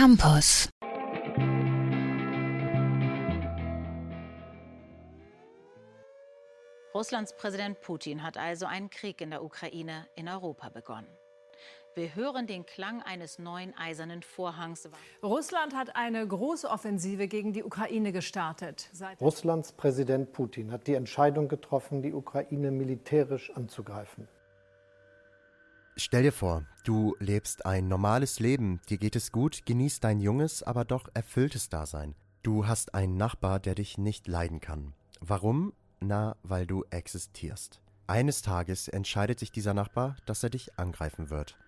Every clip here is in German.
Campus. Russlands Präsident Putin hat also einen Krieg in der Ukraine in Europa begonnen. Wir hören den Klang eines neuen eisernen Vorhangs. Russland hat eine große Offensive gegen die Ukraine gestartet. Seit Russlands Präsident Putin hat die Entscheidung getroffen, die Ukraine militärisch anzugreifen. Stell dir vor, du lebst ein normales Leben, dir geht es gut, genießt dein junges, aber doch erfülltes Dasein. Du hast einen Nachbar, der dich nicht leiden kann. Warum? Na, weil du existierst. Eines Tages entscheidet sich dieser Nachbar, dass er dich angreifen wird.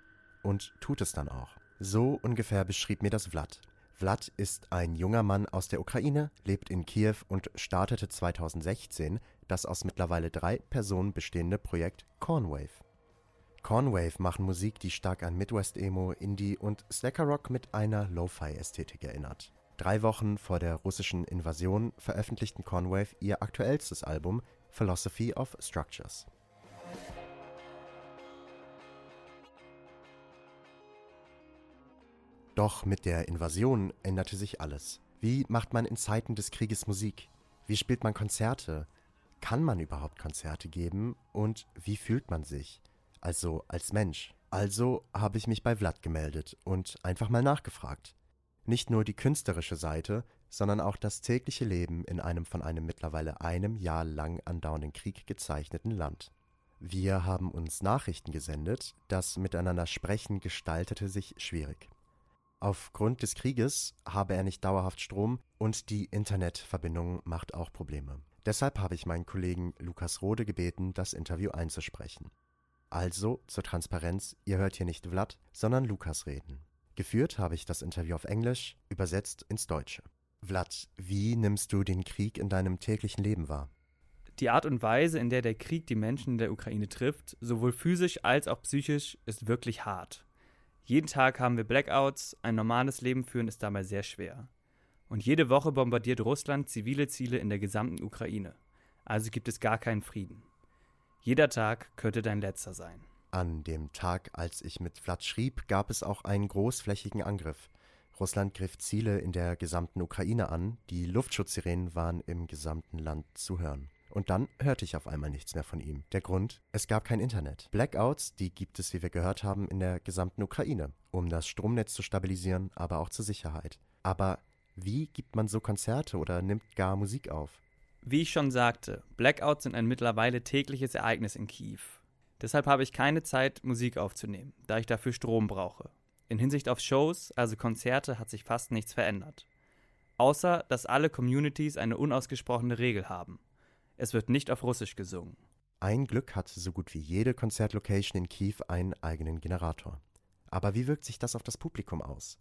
Und tut es dann auch. So ungefähr beschrieb mir das Vlad. Vlad ist ein junger Mann aus der Ukraine, lebt in Kiew und startete 2016 das aus mittlerweile drei Personen bestehende Projekt Cornwave. Cornwave machen Musik, die stark an Midwest-Emo, Indie und Slacker Rock mit einer Lo-Fi-Ästhetik erinnert. Drei Wochen vor der russischen Invasion veröffentlichten Cornwave ihr aktuellstes Album Philosophy of Structures. Doch mit der Invasion änderte sich alles. Wie macht man in Zeiten des Krieges Musik? Wie spielt man Konzerte? Kann man überhaupt Konzerte geben? Und wie fühlt man sich? Also als Mensch. Also habe ich mich bei Vlad gemeldet und einfach mal nachgefragt. Nicht nur die künstlerische Seite, sondern auch das tägliche Leben in einem von einem mittlerweile einem Jahr lang andauernden Krieg gezeichneten Land. Wir haben uns Nachrichten gesendet, das Miteinander sprechen gestaltete sich schwierig. Aufgrund des Krieges habe er nicht dauerhaft Strom und die Internetverbindung macht auch Probleme. Deshalb habe ich meinen Kollegen Lukas Rode gebeten, das Interview einzusprechen. Also zur Transparenz, ihr hört hier nicht Vlad, sondern Lukas reden. Geführt habe ich das Interview auf Englisch, übersetzt ins Deutsche. Vlad, wie nimmst du den Krieg in deinem täglichen Leben wahr? Die Art und Weise, in der der Krieg die Menschen in der Ukraine trifft, sowohl physisch als auch psychisch, ist wirklich hart. Jeden Tag haben wir Blackouts, ein normales Leben führen ist dabei sehr schwer. Und jede Woche bombardiert Russland zivile Ziele in der gesamten Ukraine. Also gibt es gar keinen Frieden. Jeder Tag könnte dein letzter sein. An dem Tag, als ich mit Vlad schrieb, gab es auch einen großflächigen Angriff. Russland griff Ziele in der gesamten Ukraine an, die Luftschutzsirenen waren im gesamten Land zu hören. Und dann hörte ich auf einmal nichts mehr von ihm. Der Grund? Es gab kein Internet. Blackouts, die gibt es, wie wir gehört haben, in der gesamten Ukraine, um das Stromnetz zu stabilisieren, aber auch zur Sicherheit. Aber wie gibt man so Konzerte oder nimmt gar Musik auf? Wie ich schon sagte, Blackouts sind ein mittlerweile tägliches Ereignis in Kiew. Deshalb habe ich keine Zeit, Musik aufzunehmen, da ich dafür Strom brauche. In Hinsicht auf Shows, also Konzerte, hat sich fast nichts verändert. Außer, dass alle Communities eine unausgesprochene Regel haben. Es wird nicht auf Russisch gesungen. Ein Glück hat so gut wie jede Konzertlocation in Kiew einen eigenen Generator. Aber wie wirkt sich das auf das Publikum aus?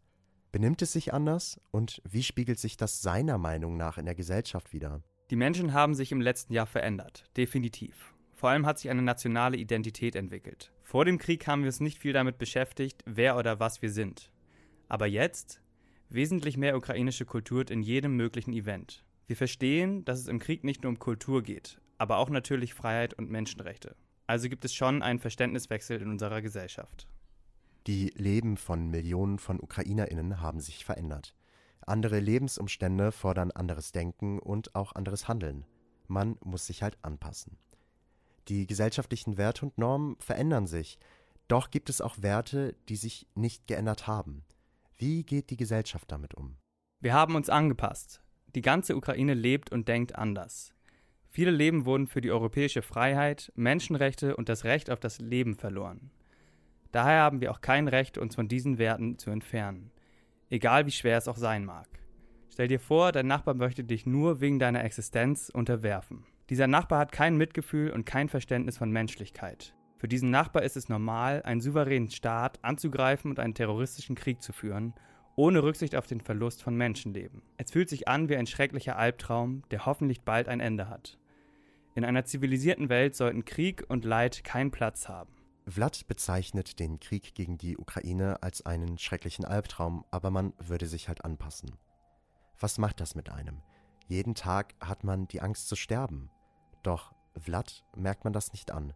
Benimmt es sich anders und wie spiegelt sich das seiner Meinung nach in der Gesellschaft wider? Die Menschen haben sich im letzten Jahr verändert, definitiv. Vor allem hat sich eine nationale Identität entwickelt. Vor dem Krieg haben wir uns nicht viel damit beschäftigt, wer oder was wir sind. Aber jetzt wesentlich mehr ukrainische Kultur in jedem möglichen Event. Wir verstehen, dass es im Krieg nicht nur um Kultur geht, aber auch natürlich Freiheit und Menschenrechte. Also gibt es schon einen Verständniswechsel in unserer Gesellschaft. Die Leben von Millionen von Ukrainerinnen haben sich verändert. Andere Lebensumstände fordern anderes Denken und auch anderes Handeln. Man muss sich halt anpassen. Die gesellschaftlichen Werte und Normen verändern sich, doch gibt es auch Werte, die sich nicht geändert haben. Wie geht die Gesellschaft damit um? Wir haben uns angepasst. Die ganze Ukraine lebt und denkt anders. Viele Leben wurden für die europäische Freiheit, Menschenrechte und das Recht auf das Leben verloren. Daher haben wir auch kein Recht, uns von diesen Werten zu entfernen egal wie schwer es auch sein mag. Stell dir vor, dein Nachbar möchte dich nur wegen deiner Existenz unterwerfen. Dieser Nachbar hat kein Mitgefühl und kein Verständnis von Menschlichkeit. Für diesen Nachbar ist es normal, einen souveränen Staat anzugreifen und einen terroristischen Krieg zu führen, ohne Rücksicht auf den Verlust von Menschenleben. Es fühlt sich an wie ein schrecklicher Albtraum, der hoffentlich bald ein Ende hat. In einer zivilisierten Welt sollten Krieg und Leid keinen Platz haben. Vlad bezeichnet den Krieg gegen die Ukraine als einen schrecklichen Albtraum, aber man würde sich halt anpassen. Was macht das mit einem? Jeden Tag hat man die Angst zu sterben. Doch Vlad merkt man das nicht an.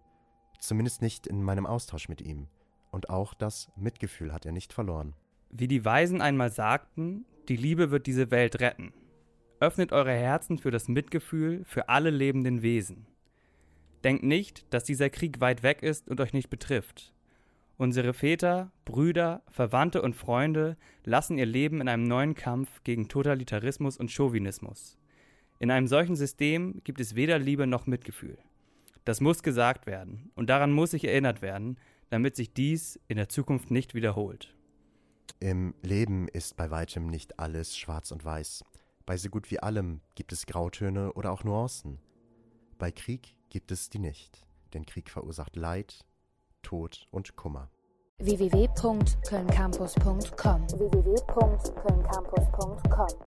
Zumindest nicht in meinem Austausch mit ihm. Und auch das Mitgefühl hat er nicht verloren. Wie die Weisen einmal sagten, die Liebe wird diese Welt retten. Öffnet eure Herzen für das Mitgefühl für alle lebenden Wesen. Denkt nicht, dass dieser Krieg weit weg ist und euch nicht betrifft. Unsere Väter, Brüder, Verwandte und Freunde lassen ihr Leben in einem neuen Kampf gegen Totalitarismus und Chauvinismus. In einem solchen System gibt es weder Liebe noch Mitgefühl. Das muss gesagt werden und daran muss sich erinnert werden, damit sich dies in der Zukunft nicht wiederholt. Im Leben ist bei weitem nicht alles schwarz und weiß. Bei so gut wie allem gibt es Grautöne oder auch Nuancen. Bei Krieg gibt es die nicht, denn Krieg verursacht Leid, Tod und Kummer. www.kölncampus.com www